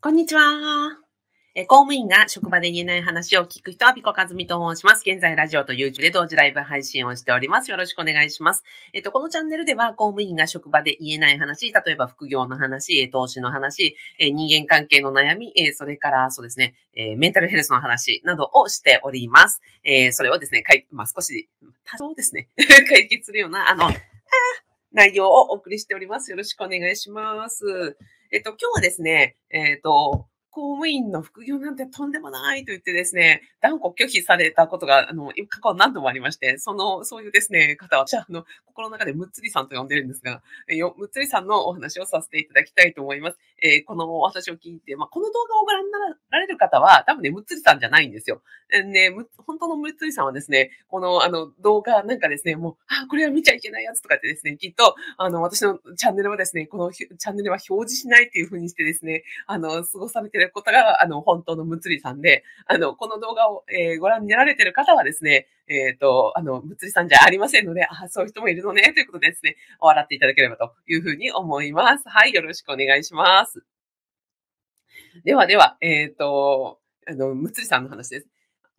こんにちは。え公務員が職場で言えない話を聞く人はピコカズミと申します。現在ラジオと YouTube で同時ライブ配信をしております。よろしくお願いします。えっと、このチャンネルでは公務員が職場で言えない話、例えば副業の話、投資の話、え人間関係の悩み、えそれからそうですね、えメンタルヘルスの話などをしております。えそれをですね、かいまあ、少し、多少ですね、解決するような、あの、内容をお送りしております。よろしくお願いします。えっと、今日はですね、えっと、公務員の副業なんてとんでもないと言ってですね、断固拒否されたことが、あの、過去何度もありまして、その、そういうですね、方は、じゃあ、あの、心の中でむっつりさんと呼んでるんですが、よむっつりさんのお話をさせていただきたいと思います。えー、このお話を聞いて、まあ、この動画をご覧になられる方は、多分ね、むっつりさんじゃないんですよ。えー、ね、本当のむっつりさんはですね、この、あの、動画なんかですね、もう、あ、これは見ちゃいけないやつとかってですね、きっと、あの、私のチャンネルはですね、このチャンネルは表示しないっていう風にしてですね、あの、過ごされてることが、あの、本当のむつりさんで、あの、この動画を、えー、ご覧になられてる方はですね、えっ、ー、と、あの、物理さんじゃありませんので、あ、そういう人もいるのね、ということでですね、笑っていただければというふうに思います。はい、よろしくお願いします。ではでは、えっ、ー、と、あの、むつりさんの話です。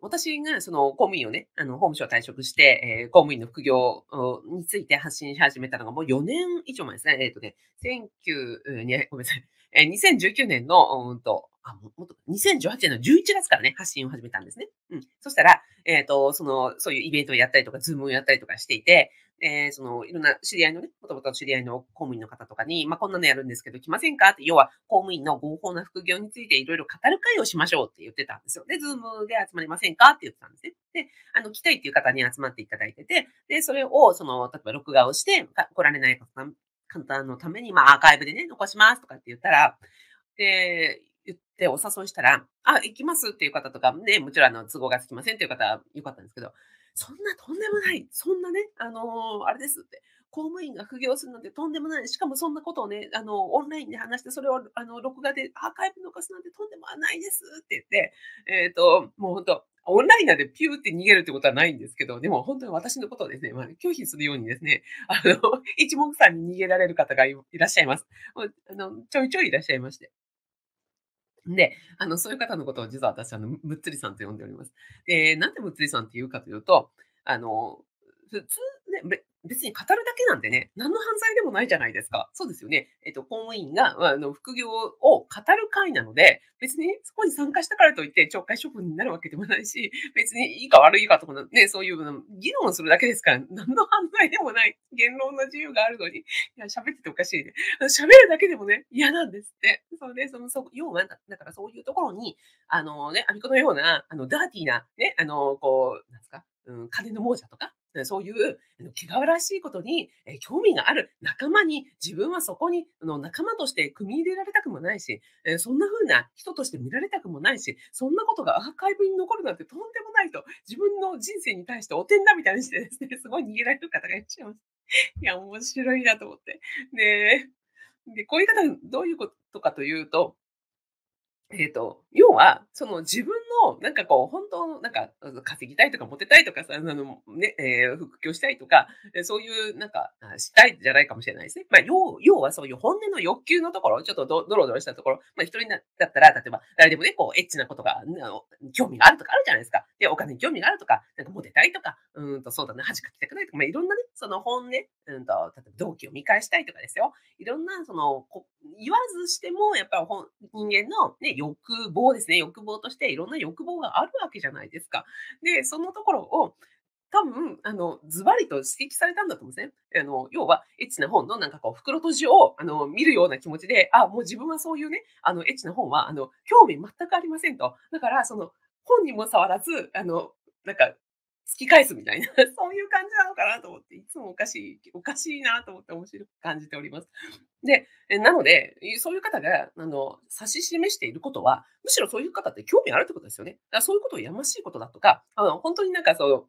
私がその公務員をね、あの、法務省退職して、えー、公務員の副業について発信し始めたのがもう4年以上前ですね。えっ、ー、とね、19、ごめんなさい。えー、2019年の、うんと、あ、もっと、2018年の11月からね、発信を始めたんですね。うん。そしたら、えっ、ー、と、その、そういうイベントをやったりとか、ズームをやったりとかしていて、えー、その、いろんな知り合いのね、もともと知り合いの公務員の方とかに、まあ、こんなのやるんですけど、来ませんか？って、要は、公務員の合法な副業についていろいろ語る会をしましょうって言ってたんですよ。で、ズームで集まりませんか？って言ってたんですね。で、あの、来たいっていう方に集まっていただいてて、で、それを、その、例えば録画をして、来られない方簡単のために、まあ、アーカイブでね、残しますとかって言ったら、で、言ってお誘いしたら、あ、行きますっていう方とか、ね、もちろんあの都合がつきませんっていう方はよかったんですけど、そんなとんでもない、そんなね、あのー、あれですって、公務員が副業するなんてとんでもない、しかもそんなことをね、あの、オンラインで話して、それをあの録画でアーカイブ残すなんてとんでもないですって言って、えっ、ー、と、もう本当、オンラインなんでピューって逃げるってことはないんですけど、でも本当に私のことをですね、まあ、拒否するようにですね、あの、一目散に逃げられる方がいらっしゃいます。あのちょいちょいいらっしゃいまして。で、あの、そういう方のことを実は私、あの、むっつりさんと呼んでおります。で、なんでむっつりさんって言うかというと、あの、普通ね、別に語るだけなんてね、何の犯罪でもないじゃないですか。そうですよね。えっと、公務員が、あの、副業を語る会なので、別にそこに参加したからといって懲戒処分になるわけでもないし、別にいいか悪いかとかね、そういう議論するだけですから、何の犯罪でもない言論の自由があるのに、いや、喋ってておかしいね。喋るだけでもね、嫌なんですって。そうね、その、そ要は、だからそういうところに、あのね、アミコのような、あの、ダーティーな、ね、あの、こう、なんですか、うん、金の亡者とか、そういう気がらしいことに興味がある仲間に自分はそこに仲間として組み入れられたくもないし、そんな風な人として見られたくもないし、そんなことがアーカイブに残るなんてとんでもないと、自分の人生に対しておてんだみたいにしてですね、すごい逃げられる方がいらっしゃいます。いや、面白いなと思って。で、でこういう方、どういうことかというと、えっ、と、要は、その自分の、なんかこう、本当の、なんか、稼ぎたいとか、モテたいとかさ、あの、ね、えー、復興したいとか、そういう、なんか、したいじゃないかもしれないですね。まあ、要要はそういう本音の欲求のところ、ちょっとドロドロしたところ、まあ、一人だったら、例えば、誰でもね、こう、エッチなことが、興味があるとかあるじゃないですか。で、お金に興味があるとか、なんかモテたいとか、うんと、そうだね、恥かきたくないとか、まあ、いろんなね、その本音、うんと、例えば動機を見返したいとかですよ。いろんな、その、こ言わずしても、やっぱり人間のね、欲望ですね、欲望としていろんな欲望があるわけじゃないですか。で、そのところを、多分、あの、ズバリと指摘されたんだと思うんですね。あの、要は、エッチな本のなんかこう、袋閉じを、あの、見るような気持ちで、あ、もう自分はそういうね、あの、エッチな本は、あの、興味全くありませんと。だから、その、本にも触らず、あの、なんか、突き返すみたいな、そういう感じなのかなと思って、いつもおかしい、おかしいなと思って面白く感じております。で、なので、そういう方が、あの、指し示していることは、むしろそういう方って興味あるってことですよね。だからそういうことをやましいことだとか、あの、本当になんかその、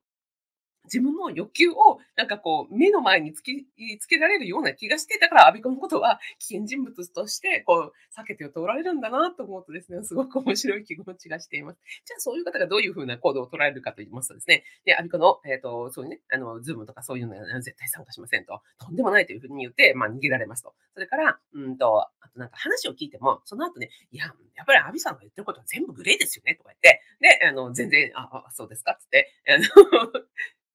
自分の欲求をなんかこう目の前に突きつけられるような気がして、だからアビコのことは危険人物としてこう避けて通られるんだなと思うとですね、すごく面白い気持ちがしています。じゃあそういう方がどういうふうな行動を捉えるかと言いますとですね、で、アビコの、えっ、ー、と、そういうね、あの、ズームとかそういうのは絶対参加しませんと、とんでもないというふうに言って、まあ逃げられますと。それから、うんと、あとなんか話を聞いても、その後ね、いや、やっぱりアビさんが言ってることは全部グレーですよねとか言って、で、あの、全然、あ、あそうですかってって、あの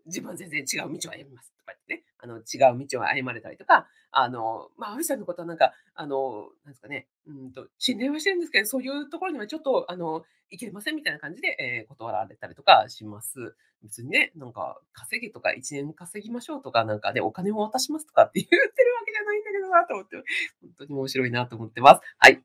自分は全然違う道を歩みますとか言ってね、あの、違う道を歩まれたりとか、あの、まあ、アビさんのことはなんか、あの、なんですかね、うんと、信頼はしてるんですけど、そういうところにはちょっと、あの、いけませんみたいな感じで、えー、断られたりとかします。別にね、なんか、稼ぎとか1年稼ぎましょうとか、なんかね、お金を渡しますとかって言ってるわけじゃないんだけどなと思って、本当に面白いなと思ってます。はい。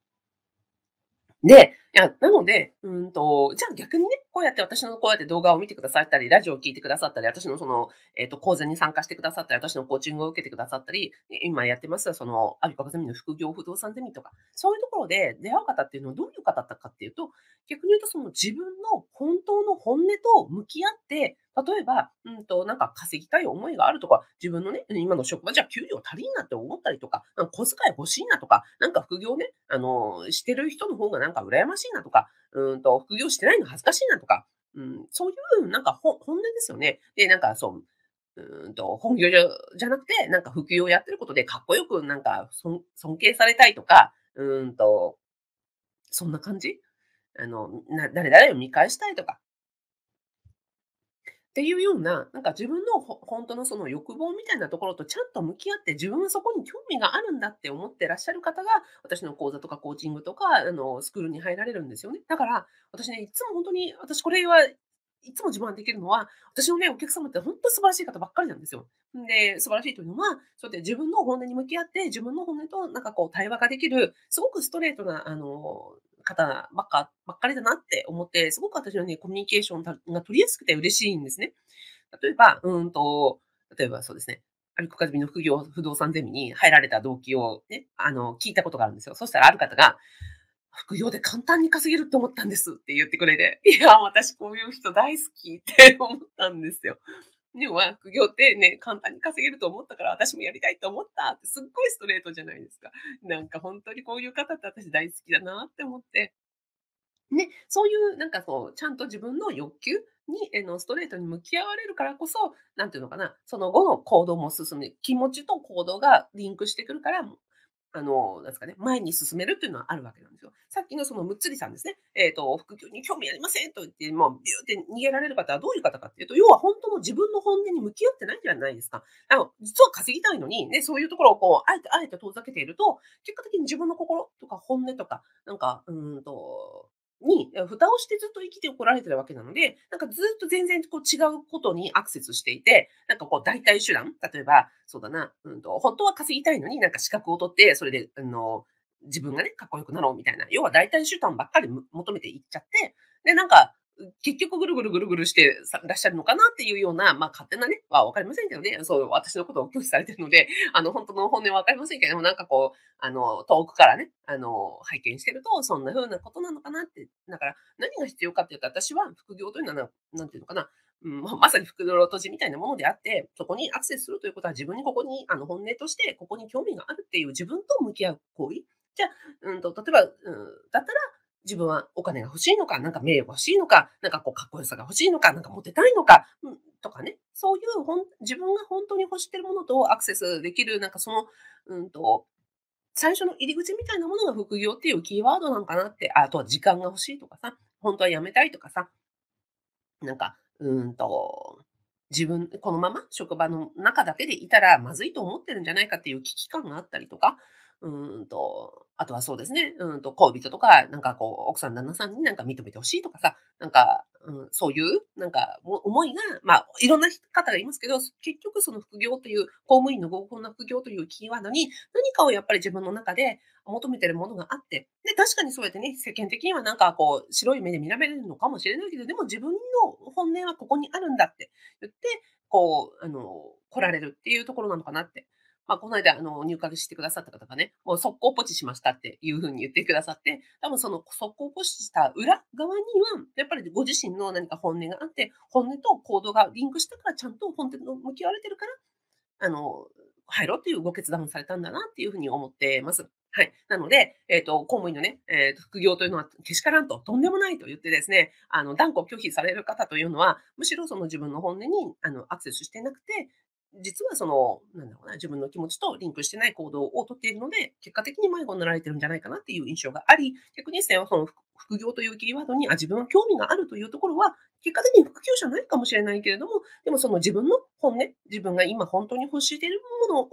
で、いや、なので、うんと、じゃあ逆にね、こうやって私のこうやって動画を見てくださったり、ラジオを聞いてくださったり、私のその、えっ、ー、と、講座に参加してくださったり、私のコーチングを受けてくださったり、今やってます、その、アビカバゼミの副業不動産ゼミとか、そういうところで出会う方っていうのはどういう方だったかっていうと、逆に言うとその自分の本当の本音と向き合って、例えば、うんと、なんか稼ぎたい思いがあるとか、自分のね、今の職場じゃ給料足りんなって思ったりとか、か小遣い欲しいなとか、なんか副業ね、あの、してる人の方がなんか羨ましいなとか、うんと、副業してないの恥ずかしいなとか、うん、そういう、なんか本音ですよね。で、なんかそう、うんと、本業じゃなくて、なんか副業をやってることでかっこよくなんか尊敬されたいとか、うんと、そんな感じ？あの、な、誰々を見返したいとか、っていうような、なんか自分の本当のその欲望みたいなところとちゃんと向き合って自分はそこに興味があるんだって思ってらっしゃる方が、私の講座とかコーチングとか、あの、スクールに入られるんですよね。だから、私ね、いつも本当に、私これはいつも自慢できるのは、私のね、お客様って本当素晴らしい方ばっかりなんですよ。で、素晴らしいというのは、そうやって自分の本音に向き合って、自分の本音となんかこう対話ができる、すごくストレートな、あの、方ばっか、ばっかりだなって思って、すごく私はね、コミュニケーションが取りやすくて嬉しいんですね。例えば、うんと、例えばそうですね、アルコカズミの副業不動産ゼミに入られた動機をね、あの、聞いたことがあるんですよ。そしたらある方が、副業で簡単に稼げると思ったんですって言ってくれて、いや、私こういう人大好きって思ったんですよ。でも、副業ってね、簡単に稼げると思ったから私もやりたいと思ったってすっごいストレートじゃないですか。なんか本当にこういう方って私大好きだなって思って。ね、そういうなんかそう、ちゃんと自分の欲求に、えのストレートに向き合われるからこそ、なんていうのかな、その後の行動も進む、気持ちと行動がリンクしてくるから、あの、なんですかね、前に進めるっていうのはあるわけなんですよ。さっきのそのむっつりさんですね。えっ、ー、と、副業に興味ありませんと言って、もうビューって逃げられる方はどういう方かっていうと、要は本当の自分の本音に向き合ってないんじゃないですか。あの、実は稼ぎたいのに、ね、そういうところをこう、あえて、あえて遠ざけていると、結果的に自分の心とか本音とか、なんか、うんと、に、蓋をしてずっと生きてこられてるわけなので、なんかずっと全然こう違うことにアクセスしていて、なんかこう代替手段、例えば、そうだな、うんと、本当は稼ぎたいのになんか資格を取って、それで、あの、自分がね、かっこよくなろうみたいな、要は代替手段ばっかり求めていっちゃって、で、なんか、結局ぐるぐるぐるぐるしてらっしゃるのかなっていうような、まあ勝手なね、はわかりませんけどね、そう、私のことを拒否されてるので、あの、本当の本音はわかりませんけども、なんかこう、あの、遠くからね、あの、拝見してると、そんな風なことなのかなって、だから何が必要かっていうと、私は副業というのは、なんていうのかな、うん、まさに袋閉じみたいなものであって、そこにアクセスするということは自分にここに、あの、本音として、ここに興味があるっていう自分と向き合う行為。じゃあ、うんと、例えば、うん、だったら、自分はお金が欲しいのか、なんか名誉が欲しいのか、なんかこうかっこよさが欲しいのか、なんかモテたいのか、うん、とかね。そういうほん自分が本当に欲してるものとアクセスできる、なんかその、うんと、最初の入り口みたいなものが副業っていうキーワードなのかなって、あとは時間が欲しいとかさ、本当は辞めたいとかさ、なんか、うんと、自分、このまま職場の中だけでいたらまずいと思ってるんじゃないかっていう危機感があったりとか、うんと、あとはそうですね、うんと、恋人とか、なんかこう、奥さん、旦那さんになんか認めてほしいとかさ、なんか、うん、そういう、なんか、思いが、まあ、いろんな方がいますけど、結局その副業という、公務員の合法な副業というキーワードに、何かをやっぱり自分の中で求めてるものがあって、で、確かにそうやってね、世間的にはなんかこう、白い目で見られるのかもしれないけど、でも自分の本音はここにあるんだって言って、こう、あの、来られるっていうところなのかなってまあ、この間、あの、入会してくださった方がね、もう速攻ポチしましたっていうふうに言ってくださって、多分その速攻ポチした裏側には、やっぱりご自身の何か本音があって、本音と行動がリンクしたから、ちゃんと本音と向き合われてるから、あの、入ろうっていうご決断をされたんだなっていうふうに思ってます。はい。なので、えっ、ー、と、公務員のね、え、ー、副業というのはけしからんと、とんでもないと言ってですね、あの、断固拒否される方というのは、むしろその自分の本音に、あの、アクセスしてなくて、実はその、なんだろうな、自分の気持ちとリンクしてない行動をとっているので、結果的に迷子になられてるんじゃないかなっていう印象があり、逆にですね、その副業というキーワードに、あ、自分は興味があるというところは、結果的に副業じゃないかもしれないけれども、でもその自分の本音、自分が今本当に欲しているものを、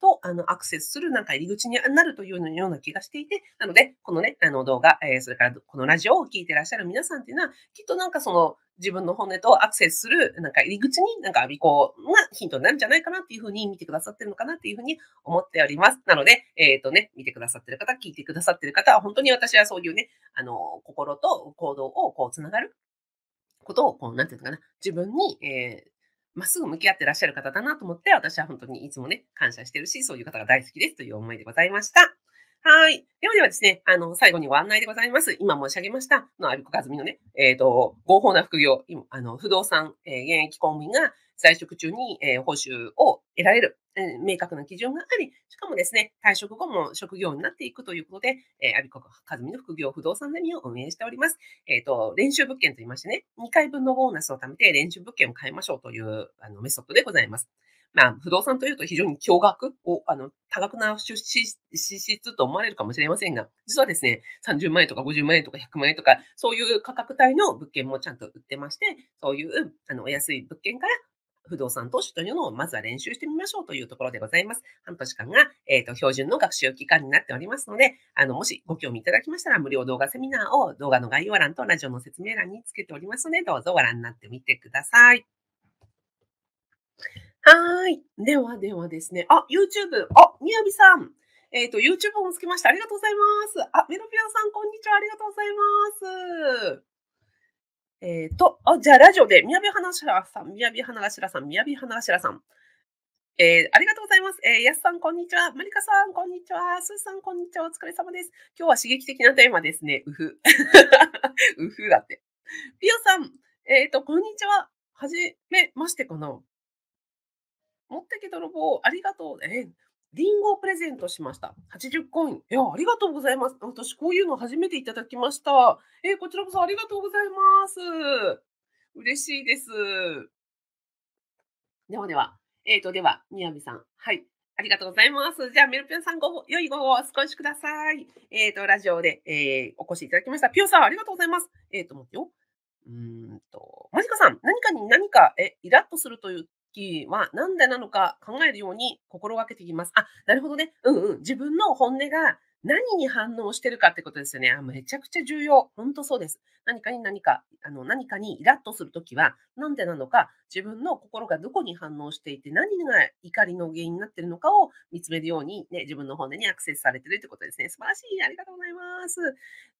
と、あの、アクセスするなんか入り口になるというような気がしていて、なので、このね、あの動画、えー、それからこのラジオを聞いてらっしゃる皆さんっていうのは、きっとなんかその、自分の本音とアクセスする、なんか入り口に、なんか尾行がヒントになるんじゃないかなっていうふうに見てくださってるのかなっていうふうに思っております。なので、えっ、ー、とね、見てくださってる方、聞いてくださってる方は、本当に私はそういうね、あの、心と行動をこう、つながることを、こう、なんていうのかな、自分に、えー、まっすぐ向き合ってらっしゃる方だなと思って、私は本当にいつもね、感謝してるし、そういう方が大好きですという思いでございました。はい。ではではですね、あの、最後にご案内でございます。今申し上げました、の、アビコカズミのね、えっ、ー、と、合法な副業、あの、不動産、えー、現役公務員が在職中に、えー、報酬を得られる、えー、明確な基準があり、しかもですね、退職後も職業になっていくということで、えー、アビコカズミの副業不動産ゼミを運営しております。えっ、ー、と、練習物件と言いましてね、2回分のボーナスを貯めて練習物件を買いましょうという、あの、メソッドでございます。まあ、不動産というと非常に驚愕を、あの、多額な出資と思われるかもしれませんが、実はですね、30万円とか50万円とか100万円とか、そういう価格帯の物件もちゃんと売ってまして、そういう、あの、お安い物件から不動産投資というのをまずは練習してみましょうというところでございます。半年間が、えっ、ー、と、標準の学習期間になっておりますので、あの、もしご興味いただきましたら、無料動画セミナーを動画の概要欄とラジオの説明欄につけておりますので、どうぞご覧になってみてください。はーい。ではではですね。あ、YouTube。あ、みやびさん。えっ、ー、と、YouTube もつけました。ありがとうございます。あ、メロピアさん、こんにちは。ありがとうございます。えっ、ー、と、あ、じゃあ、ラジオで、みやび花頭さん、みやび花頭さん、みやび花頭さん。えー、ありがとうございます。えー、やすさん、こんにちは。まりかさん、こんにちは。すーさん、こんにちは。お疲れ様です。今日は刺激的なテーマですね。うふ。うふだって。ピオさん、えっ、ー、と、こんにちは。はじめましてかな持ってけ泥棒、ありがとう。えリンゴをプレゼントしました。80コイン。いや、ありがとうございます。私、こういうの初めていただきました。え、こちらこそありがとうございます。嬉しいです。ではでは、えっ、ー、と、では、みやびさん。はい。ありがとうございます。じゃあ、メルペンさんご、良い午後をお過ごしください。えっ、ー、と、ラジオで、えー、お越しいただきました。ピオさん、ありがとうございます。えっ、ー、と、待ってよ。うんと、マジカさん、何かに何か、え、イラッとするという時は何でなのか考えるように心がけていきます。あ、なるほどね。うんうん。自分の本音が何に反応してるかってことですよね。あめちゃくちゃ重要。本当そうです。何かに何か、あの何かにイラッとするときは、なんでなのか、自分の心がどこに反応していて、何が怒りの原因になっているのかを見つめるように、ね、自分の本音にアクセスされてるってことですね。素晴らしい。ありがとうございます。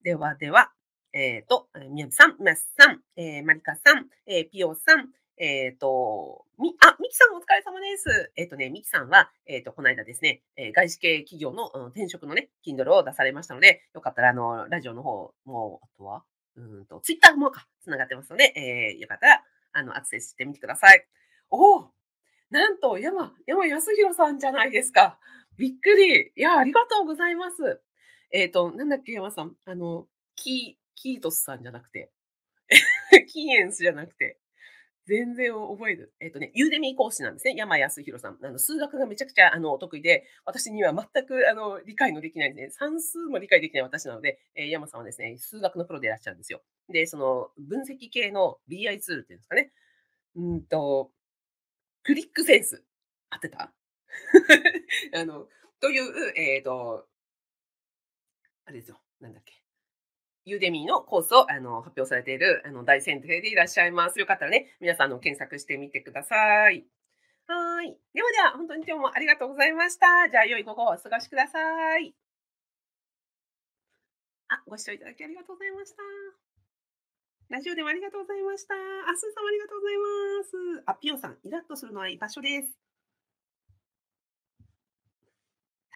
ではでは、えっ、ー、と、みやびさん、まスさん、えー、まりかさん、えー、ぴよさん、えっ、ー、と、み、あ、ミキさんお疲れ様です。えっ、ー、とね、ミキさんは、えっ、ー、と、この間ですね、え、外資系企業の、うん、転職のね、Kindle を出されましたので、よかったら、あの、ラジオの方も、あとは、うんと、ツイッターもか、つながってますので、えー、よかったら、あの、アクセスしてみてください。おおなんと、山、山康弘さんじゃないですか。びっくり。いや、ありがとうございます。えっ、と、なんだっけ、山さん。あの、キー、キートスさんじゃなくて、キーエンスじゃなくて、全然覚える。えっ、ー、とね、ユーデミー講師なんですね。山康弘さん。あの数学がめちゃくちゃあの得意で、私には全くあの理解のできないですね。算数も理解できない私なので、えー、山さんはですね、数学のプロでいらっしゃるんですよ。で、その分析系の BI ツールっていうんですかね。うんと、クリックセンス。合ってた？あの、という、えっ、ー、と、あれですよ。なんだっけ？ユーデミーのコースをあの発表されているあの大先生でいらっしゃいます。よかったらね、皆さんの検索してみてください。はい。ではでは、本当に今日もありがとうございました。じゃあ、良い午後をお過ごしください。あ、ご視聴いただきありがとうございました。ラジオでもありがとうございました。あすーさんもありがとうございます。あ、ピオさん、イラッとするのは居場所です。